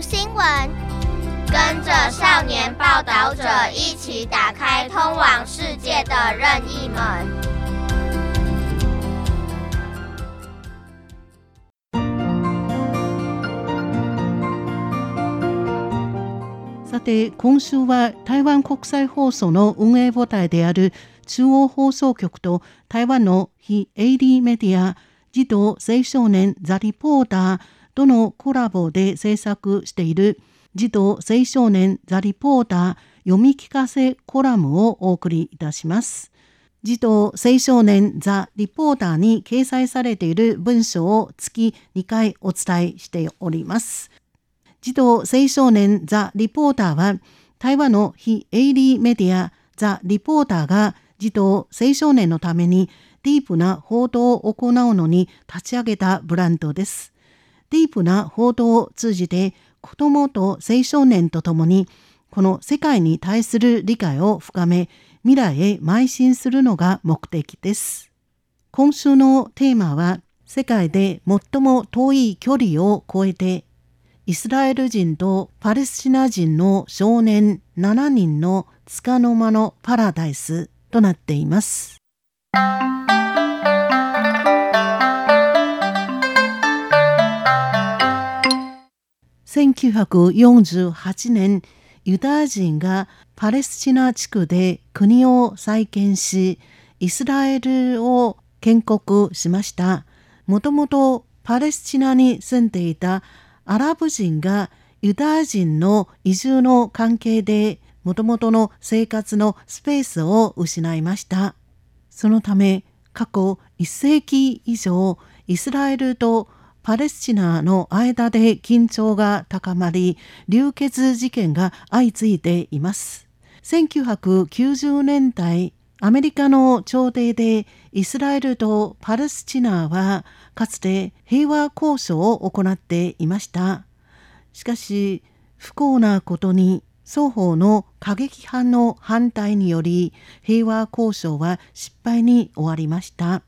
新闻，跟着少年报道者一起打开通往世界的任意门。さて今週は台湾国際放送の運営母体である中央放送局と台湾の非営利メディア児童青少年ザ・リポーターとのコラボで制作している児童青少年ザ・リポーター読み聞かせコラムをお送りいたします。児童青少年ザ・リポーターに掲載されている文章を月2回お伝えしております。児童青少年ザ・リポーターは台湾の非営利メディアザ・リポーターが児童青少年のためにディープな報道を行うのに立ち上げたブランドです。ディープな報道を通じて子どもと青少年とともにこの世界に対する理解を深め未来へ邁進するのが目的です。今週のテーマは世界で最も遠い距離を超えてイスラエル人とパレスチナ人の少年7人の束の間のパラダイスとなっています。1948年ユダヤ人がパレスチナ地区で国を再建しイスラエルを建国しました。もともとパレスチナに住んでいたアラブ人がユダヤ人の移住の関係でもともとの生活のスペースを失いました。そのため過去1世紀以上イスラエルとパレスチナの間で緊張が高まり流血事件が相次いでいます。1990年代アメリカの朝廷でイスラエルとパレスチナはかつて平和交渉を行っていました。しかし不幸なことに双方の過激派の反対により平和交渉は失敗に終わりました。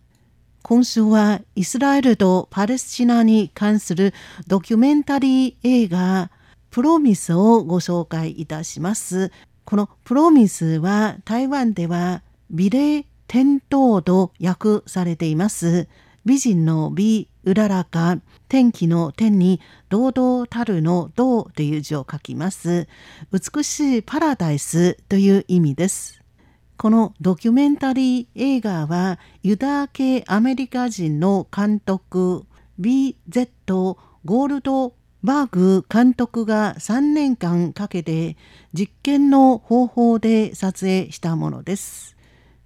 今週はイスラエルとパレスチナに関するドキュメンタリー映画プロミスをご紹介いたします。このプロミスは台湾では美麗天道と訳されています。美人の美、うららか、天気の天に堂々たるの道という字を書きます。美しいパラダイスという意味です。このドキュメンタリー映画はユダヤ系アメリカ人の監督 BZ ゴールドバーグ監督が3年間かけて実験の方法で撮影したものです。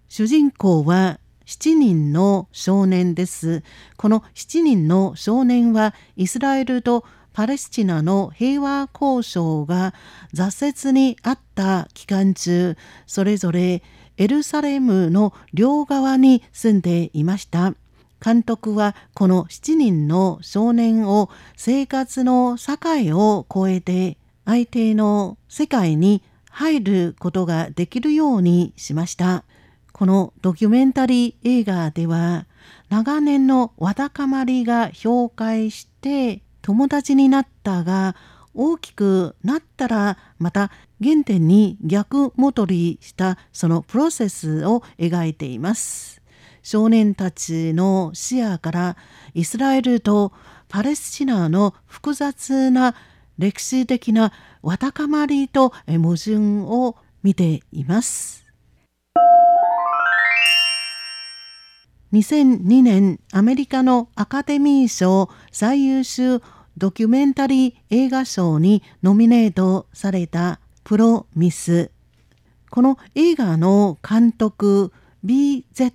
主人公は7人の少年です。この7人の少年はイスラエルとパレスチナの平和交渉が挫折にあった期間中それぞれエルサレムの両側に住んでいました。監督はこの7人の少年を生活の境を越えて相手の世界に入ることができるようにしました。このドキュメンタリー映画では長年のわだかまりが氷解して友達になったが大きくなったらまた原点に逆戻りしたそのプロセスを描いています。少年たちの視野からイスラエルとパレスチナの複雑な歴史的なわだかまりと矛盾を見ています。2002年アメリカのアカデミー賞最優秀ドキュメンタリー映画賞にノミネートされたプロミスこの映画の監督 BZ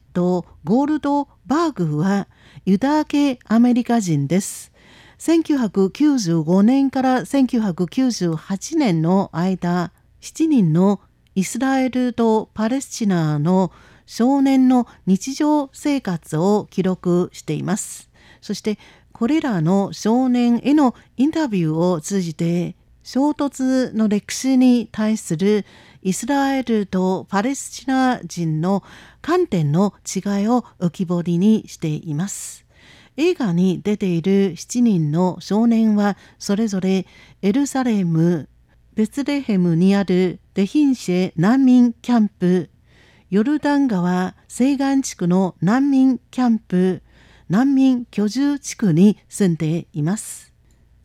ゴールドバーグはユダヤ系アメリカ人です。1995年から1998年の間7人のイスラエルとパレスチナの少年の日常生活を記録しています。そしてこれらの少年へのインタビューを通じて衝突の歴史に対するイスラエルとパレスチナ人の観点の違いを浮き彫りにしています。映画に出ている7人の少年はそれぞれエルサレム、ベツレヘムにあるデヒンシェ難民キャンプ、ヨルダン川西岸地区の難民キャンプ、難民居住地区に住んでいます。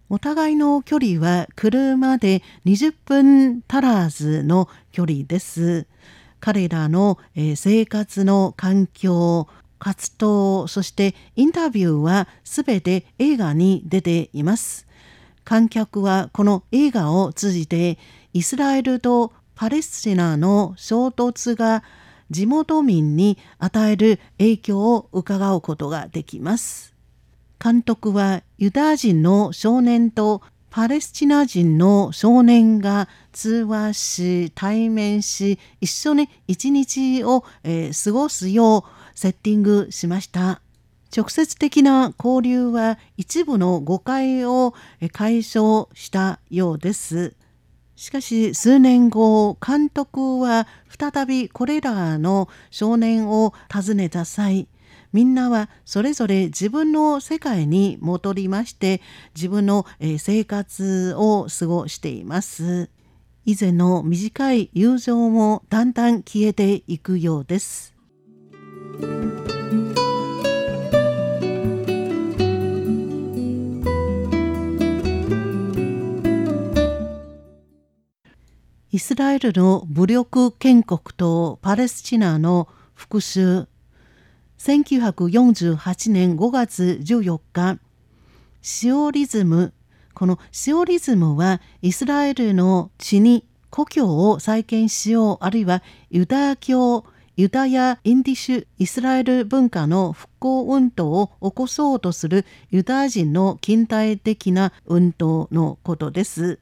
お互いの距離は車で20分足らずの距離です。彼らの生活の環境、活動、そしてインタビューはすべて映画に出ています。観客はこの映画を通じてイスラエルとパレスチナの衝突が地元民に与える影響を伺うことができます。監督はユダヤ人の少年とパレスチナ人の少年が通話し対面し一緒に一日を、えー、過ごすようセッティングしました。直接的な交流は一部の誤解を解消したようです。しかし数年後監督は再びこれらの少年を訪ねた際みんなはそれぞれ自分の世界に戻りまして自分の生活を過ごしています。以前の短い友情もだんだん消えていくようです。イスラエルの武力建国とパレスチナの復讐。1948年5月14日。シオリズム。このシオリズムはイスラエルの地に故郷を再建しようあるいはユダヤ教ユダヤ・インディッシュ・イスラエル文化の復興運動を起こそうとするユダヤ人の近代的な運動のことです。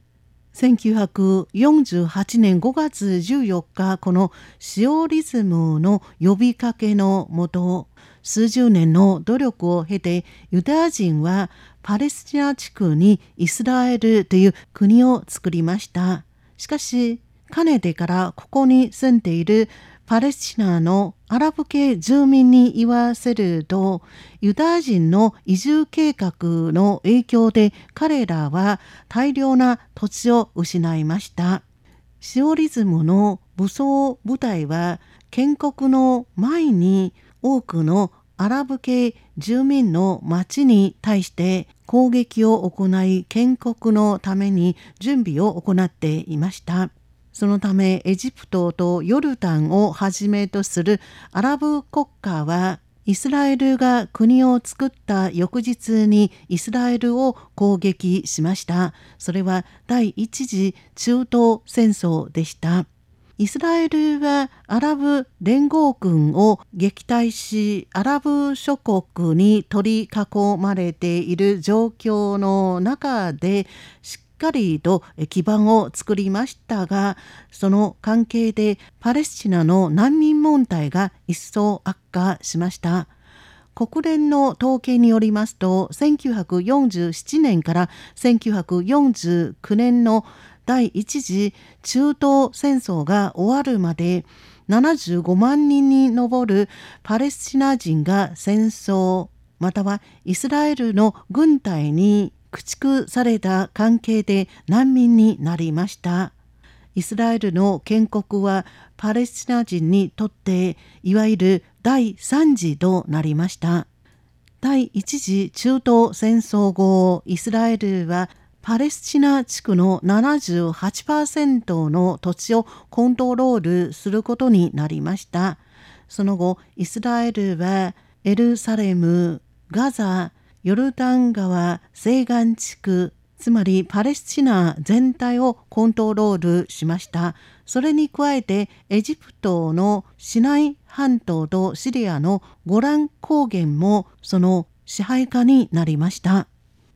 1948年5月14日このシオリズムの呼びかけのもと数十年の努力を経てユダヤ人はパレスチナ地区にイスラエルという国を作りました。しかしかねてからここに住んでいるパレスチナのアラブ系住民に言わせるとユダヤ人の移住計画の影響で彼らは大量な土地を失いました。シオリズムの武装部隊は建国の前に多くのアラブ系住民の町に対して攻撃を行い建国のために準備を行っていました。そのためエジプトとヨルダンをはじめとするアラブ国家はイスラエルが国を作った翌日にイスラエルを攻撃しました。それは第一次中東戦争でした。イスラエルはアラブ連合軍を撃退しアラブ諸国に取り囲まれている状況の中でしっかりと基盤を作りましたがその関係でパレスチナの難民問題が一層悪化しました。国連の統計によりますと1947年から1949年の第一次中東戦争が終わるまで75万人に上るパレスチナ人が戦争またはイスラエルの軍隊に駆逐された関係で難民になりました。イスラエルの建国はパレスチナ人にとっていわゆる第3次となりました。第一次中東戦争後、イスラエルはパレスチナ地区の78%の土地をコントロールすることになりました。その後、イスラエルはエルサレム、ガザ、ヨルダン川西岸地区つまりパレスチナ全体をコントロールしました。それに加えてエジプトのシナイ半島とシリアのゴラン高原もその支配下になりました。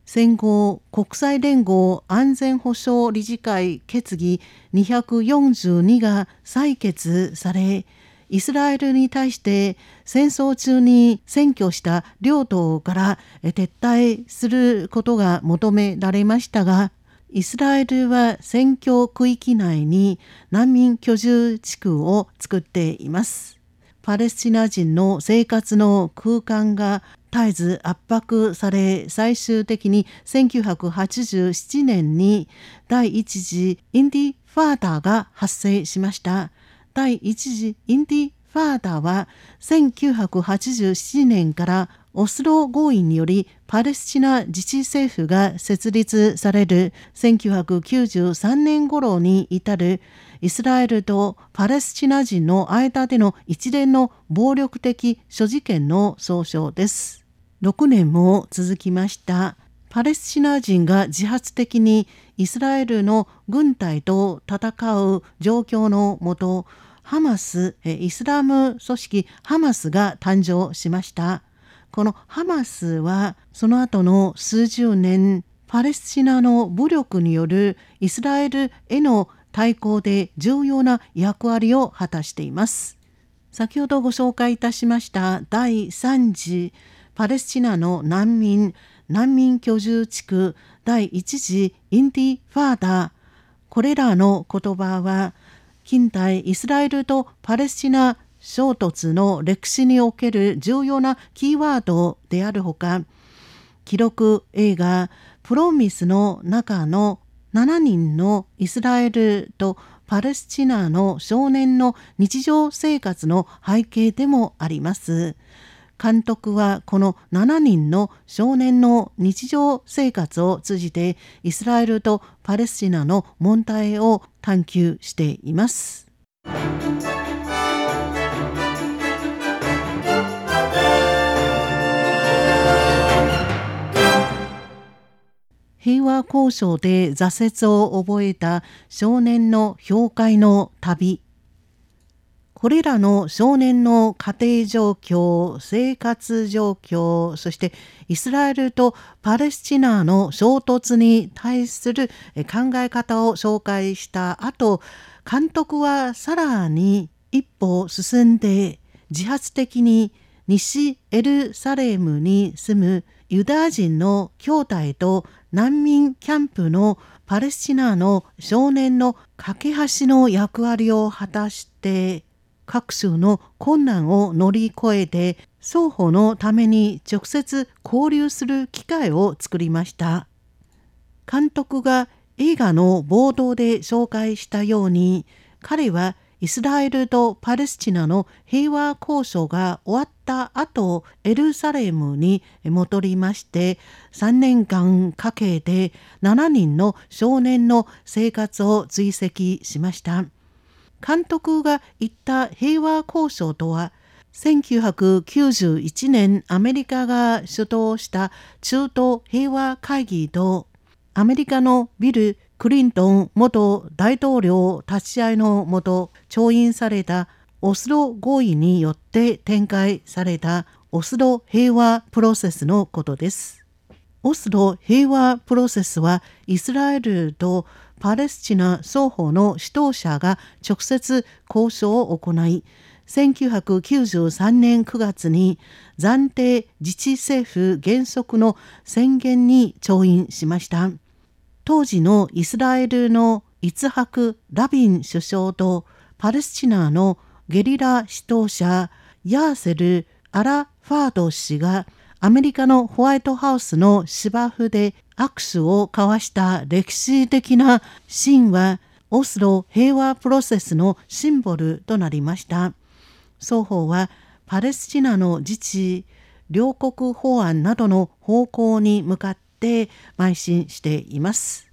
戦後国際連合安全保障理事会決議242が採決されイスラエルに対して戦争中に占拠した領土から撤退することが求められましたがイスラエルは選挙区域内に難民居住地区を作っています。パレスチナ人の生活の空間が絶えず圧迫され最終的に1987年に第一次インディファーダーが発生しました第一次インディファーダーは1987年からオスロ合意によりパレスチナ自治政府が設立される1993年頃に至るイスラエルとパレスチナ人の間での一連の暴力的諸事件の総称です。6年も続きましたパレスチナ人が自発的にイスラエルの軍隊と戦う状況のもとハマスイスラム組織ハマスが誕生しましたこのハマスはその後の数十年パレスチナの武力によるイスラエルへの対抗で重要な役割を果たしています。先ほどご紹介いたしました第3次パレスチナの難民難民居住地区第1次インディファーダーこれらの言葉は近代イスラエルとパレスチナ衝突の歴史における重要なキーワードであるほか記録映画「プロミス」の中の7人のイスラエルとパレスチナの少年の日常生活の背景でもあります。監督はこの7人の少年の日常生活を通じてイスラエルとパレスチナの問題を探求しています。平和交渉で挫折を覚えた少年の氷海の旅これらの少年の家庭状況生活状況そしてイスラエルとパレスチナの衝突に対する考え方を紹介した後監督はさらに一歩進んで自発的に西エルサレムに住むユダヤ人の兄弟と難民キャンプのパレスチナの少年の架け橋の役割を果たして各種の困難を乗り越えて双方のために直接交流する機会を作りました。監督が映画の冒頭で紹介したように彼はイスラエルとパレスチナの平和交渉が終わった後エルサレムに戻りまして3年間かけて7人の少年の生活を追跡しました監督が言った平和交渉とは1991年アメリカが主導した中東平和会議とアメリカのビルクリントン元大統領立ち会いのもと調印されたオスロ合意によって展開されたオスロ平和プロセスのことです。オスロ平和プロセスはイスラエルとパレスチナ双方の指導者が直接交渉を行い1993年9月に暫定自治政府原則の宣言に調印しました。当時のイスラエルのイツハク・ラビン首相とパレスチナのゲリラ指導者ヤーセル・アラファード氏がアメリカのホワイトハウスの芝生で握手を交わした歴史的なシーンはオスロ平和プロセスのシンボルとなりました。双方はパレスチナの自治両国法案などの方向に向かって邁進しています。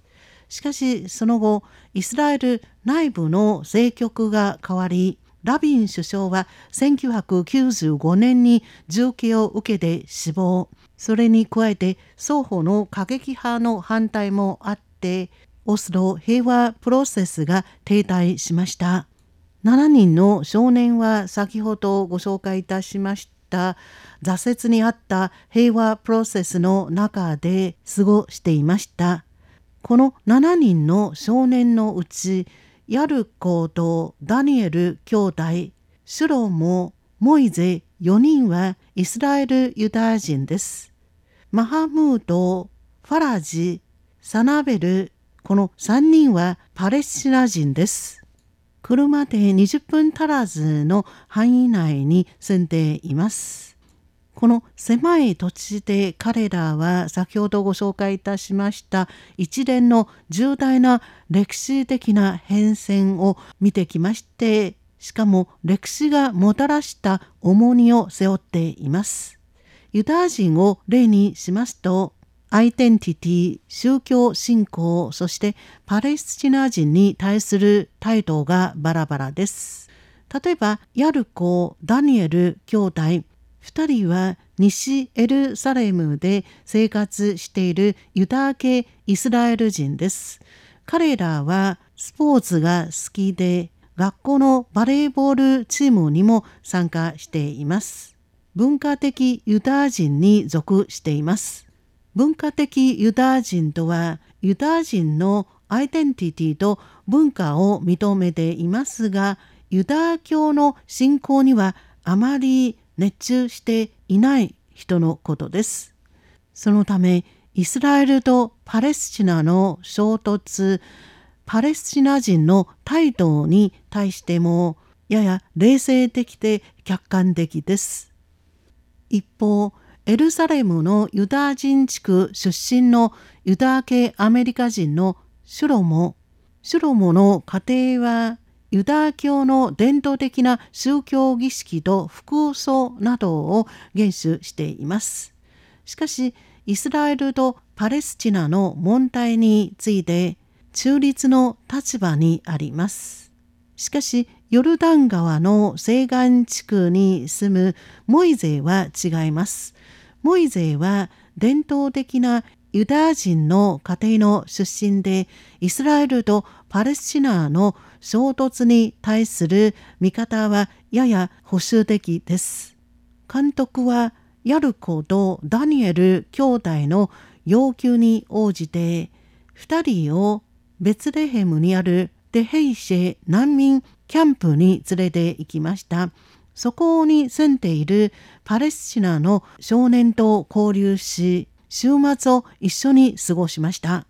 しかしその後イスラエル内部の政局が変わりラビン首相は1995年に重刑を受けて死亡それに加えて双方の過激派の反対もあってオスロ平和プロセスが停滞しました7人の少年は先ほどご紹介いたしました挫折にあった平和プロセスの中で過ごしていました。この7人の少年のうちヤルコとダニエル兄弟シュロモモイゼ4人はイスラエルユダヤ人です。マハムードファラジサナベルこの3人はパレスチナ人です。車で20分足らずの範囲内に住んでいます。この狭い土地で彼らは先ほどご紹介いたしました一連の重大な歴史的な変遷を見てきましてしかも歴史がもたらした重荷を背負っています。ユダヤ人を例にしますとアイデンティティ、宗教信仰、そしてパレスチナ人に対する態度がバラバラです。例えば、ヤルコ、ダニエル兄弟、2人は西エルサレムで生活しているユダヤ系イスラエル人です。彼らはスポーツが好きで学校のバレーボールチームにも参加しています。文化的ユダヤ人に属しています。文化的ユダヤ人とはユダヤ人のアイデンティティと文化を認めていますがユダヤ教の信仰にはあまり熱中していない人のことです。そのためイスラエルとパレスチナの衝突パレスチナ人の態度に対してもやや冷静的で客観的です。一方エルサレムのユダヤ人地区出身のユダヤ系アメリカ人のシュロモシュロモの家庭はユダヤ教の伝統的な宗教儀式と服装などを厳守しています。しかし、イスラエルとパレスチナの問題について中立の立場にあります。しかし、ヨルダン川の西岸地区に住むモイゼは違います。モイゼは伝統的なユダヤ人の家庭の出身でイスラエルとパレスチナの衝突に対する見方はやや保守的です。監督はヤルコとダニエル兄弟の要求に応じて2人をベツレヘムにあるデヘイシェ難民キャンプに連れて行きました。そこに住んでいるパレスチナの少年と交流し、週末を一緒に過ごしました。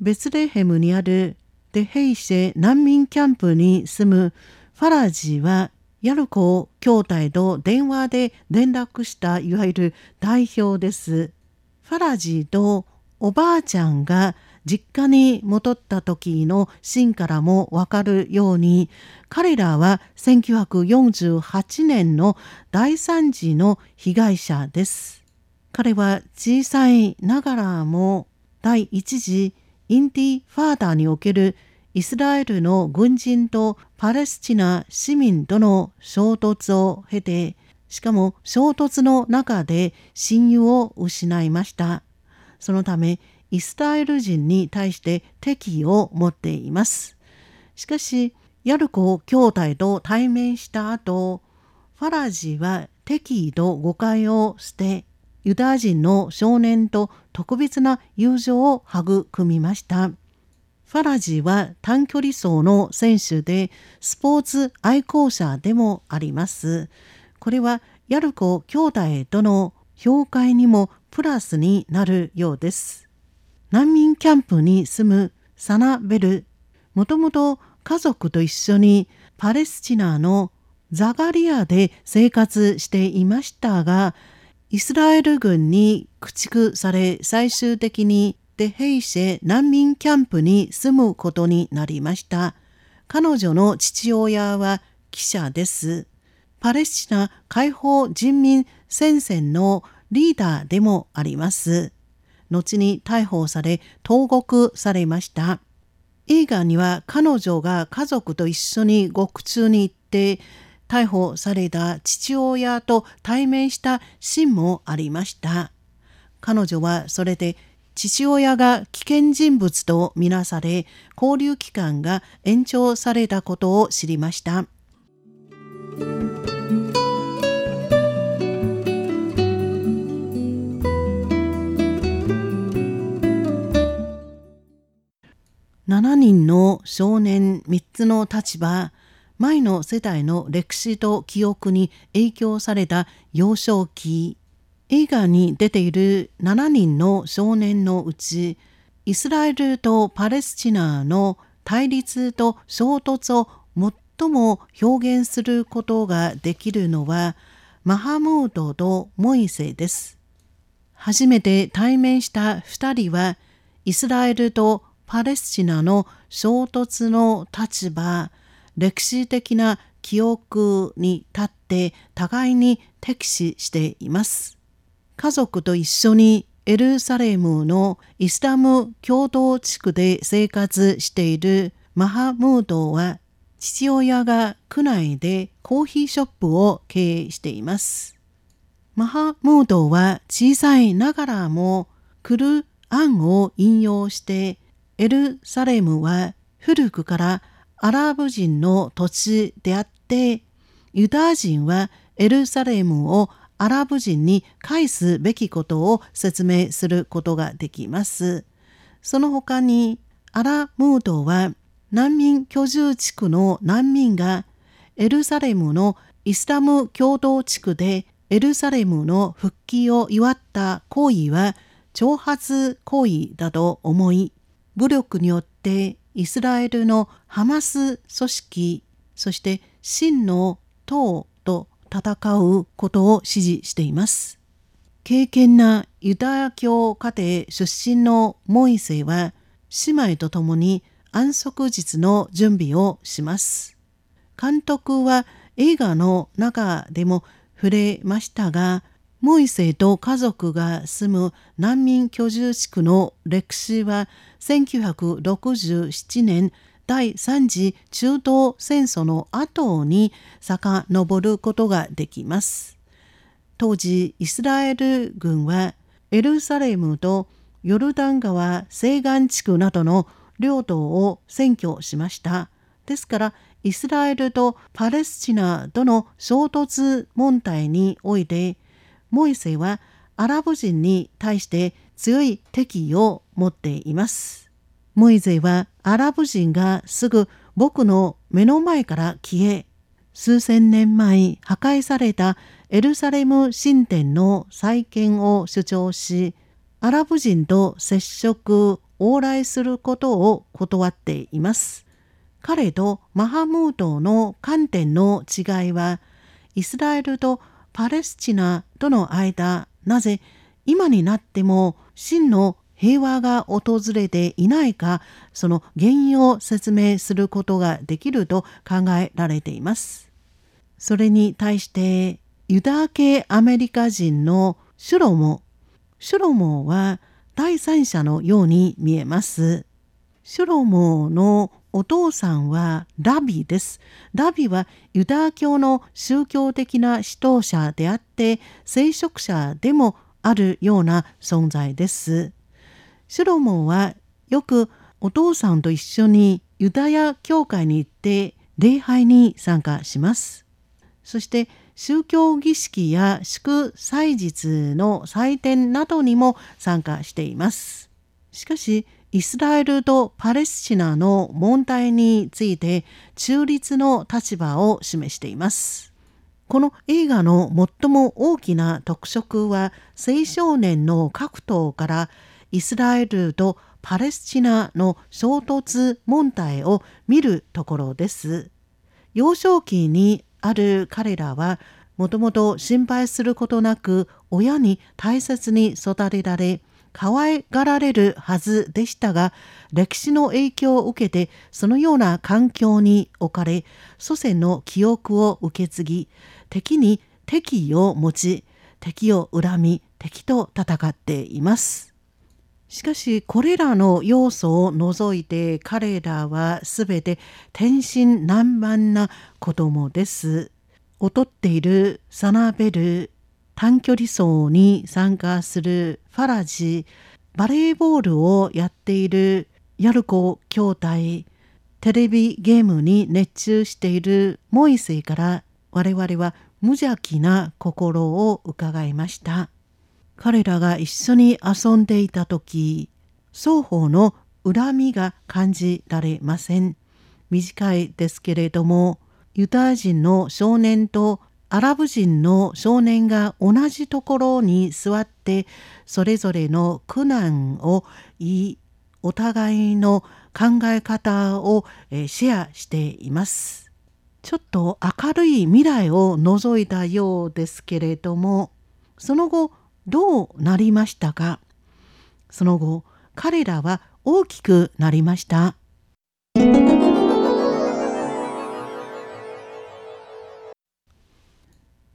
ベツレヘムにあるデヘイシェ難民キャンプに住むファラジはヤルコ兄弟と電話で連絡したいわゆる代表です。ファラジとおばあちゃんが実家に戻った時のシーンからもわかるように彼らは1948年の大惨事の被害者です。彼は小さいながらも第一次インティファーダにおけるイスラエルの軍人とパレスチナ市民との衝突を経てしかも衝突の中で親友を失いました。そのためイスラエル人に対して敵意を持っています。しかし、ヤルコ兄弟と対面した後、ファラジは敵意と誤解を捨て、ユダヤ人の少年と特別な友情を育みました。ファラジは短距離走の選手でスポーツ愛好者でもあります。これはヤルコ兄弟との評価にもプラスになるようです。難民キャンプに住むサナベル。もともと家族と一緒にパレスチナのザガリアで生活していましたがイスラエル軍に駆逐され最終的にデヘイシェ難民キャンプに住むことになりました。彼女の父親は記者です。パレスチナ解放人民戦線のリーダーでもあります。後に逮捕され投獄されました。映画には彼女が家族と一緒に獄中に行って逮捕された父親と対面したシーンもありました。彼女はそれで父親が危険人物とみなされ交流期間が延長されたことを知りました。7人の少年3つの立場前の世代の歴史と記憶に影響された幼少期映画に出ている7人の少年のうちイスラエルとパレスチナの対立と衝突を最も表現することができるのはマハムードとモイセです。初めて対面した二人はイスラエルとパレスチナの衝突の立場、歴史的な記憶に立って互いに敵視しています。家族と一緒にエルサレムのイスラム共同地区で生活しているマハムードは父親が区内でコーヒーショップを経営しています。マハムードは小さいながらもクルアンを引用してエルサレムは古くからアラブ人の土地であってユダヤ人はエルサレムをアラブ人に返すべきことを説明することができます。その他にアラムードは難民居住地区の難民がエルサレムのイスラム共同地区でエルサレムの復帰を祝った行為は挑発行為だと思い武力によってイスラエルのハマス組織そして真の党と戦うことを支持しています。敬虔なユダヤ教家庭出身のモイセは姉妹と共に安息日の準備をします。監督は映画の中でも触れましたが、モイセと家族が住む難民居住地区の歴史は1967年第3次中東戦争の後に遡ることができます。当時イスラエル軍はエルサレムとヨルダン川西岸地区などの領土を占拠しました。ですからイスラエルとパレスチナとの衝突問題においてモイセはアラブ人に対して強い敵意を持っています。モイゼはアラブ人がすぐ僕の目の前から消え、数千年前破壊されたエルサレム神殿の再建を主張し、アラブ人と接触、往来することを断っています。彼とマハムードの観点の違いは、イスラエルとパレスチナとの間、なぜ今になっても真の平和が訪れていないか、その原因を説明することができると考えられています。それに対して、ユダヤ系アメリカ人のシュロモ。シュロモは第三者のように見えます。シュロモのお父さんはラビです。ラビはユダヤ教の宗教的な指導者であって聖職者でもあるような存在です。シュロモンはよくお父さんと一緒にユダヤ教会に行って礼拝に参加します。そして宗教儀式や祝祭日の祭典などにも参加しています。しかしイスラエルとパレスチナの問題について中立の立場を示しています。この映画の最も大きな特色は青少年の格闘からイスラエルとパレスチナの衝突問題を見るところです。幼少期にある彼らはもともと心配することなく親に大切に育てられ可愛がられるはずでしたが歴史の影響を受けてそのような環境に置かれ祖先の記憶を受け継ぎ敵に敵意を持ち敵を恨み敵と戦っています。しかしこれらの要素を除いて彼らはすべて天真爛漫な子供です。劣っているサナベル短距離走に参加するファラジバレーボールをやっているヤルコ兄弟テレビゲームに熱中しているモイセイから我々は無邪気な心を伺いました。彼らが一緒に遊んでいた時双方の恨みが感じられません短いですけれどもユダヤ人の少年とアラブ人の少年が同じところに座ってそれぞれの苦難を言いお互いの考え方をシェアしています。ちょっと明るい未来を覗いたようですけれどもその後どうなりましたか？その後彼らは大きくなりました。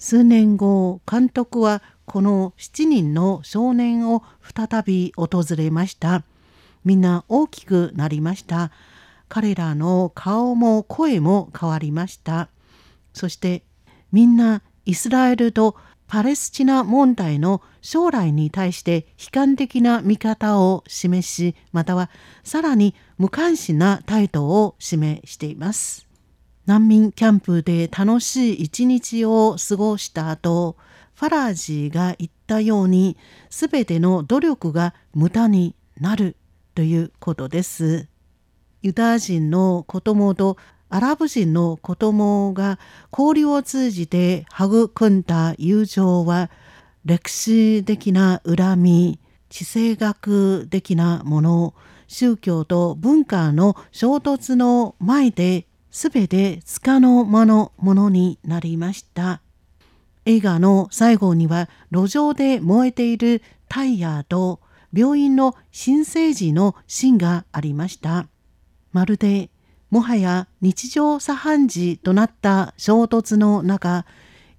数年後監督はこの7人の少年を再び訪れました。みんな大きくなりました。彼らの顔も声も変わりました。そしてみんなイスラエルとパレスチナ問題の将来に対して悲観的な見方を示しまたはさらに無関心な態度を示しています。難民キャンプで楽しい一日を過ごした後ファラージが言ったように全ての努力が無駄になるということです。ユダヤ人の子供とアラブ人の子供が交流を通じて育んだ友情は歴史的な恨み、地政学的なもの、宗教と文化の衝突の前で全てつかの間のものになりました。映画の最後には路上で燃えているタイヤと病院の新生児のシーンがありました。まるでもはや日常茶飯事となった衝突の中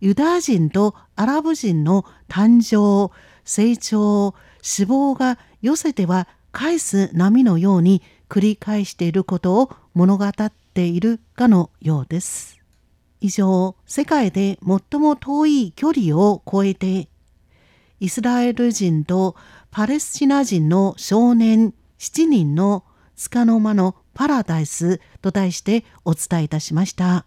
ユダヤ人とアラブ人の誕生成長死亡が寄せては返す波のように繰り返していることを物語っているかのようです。以上世界で最も遠い距離を超えてイスラエル人とパレスチナ人の少年7人の束の間のパラダイスと題してお伝えいたしました。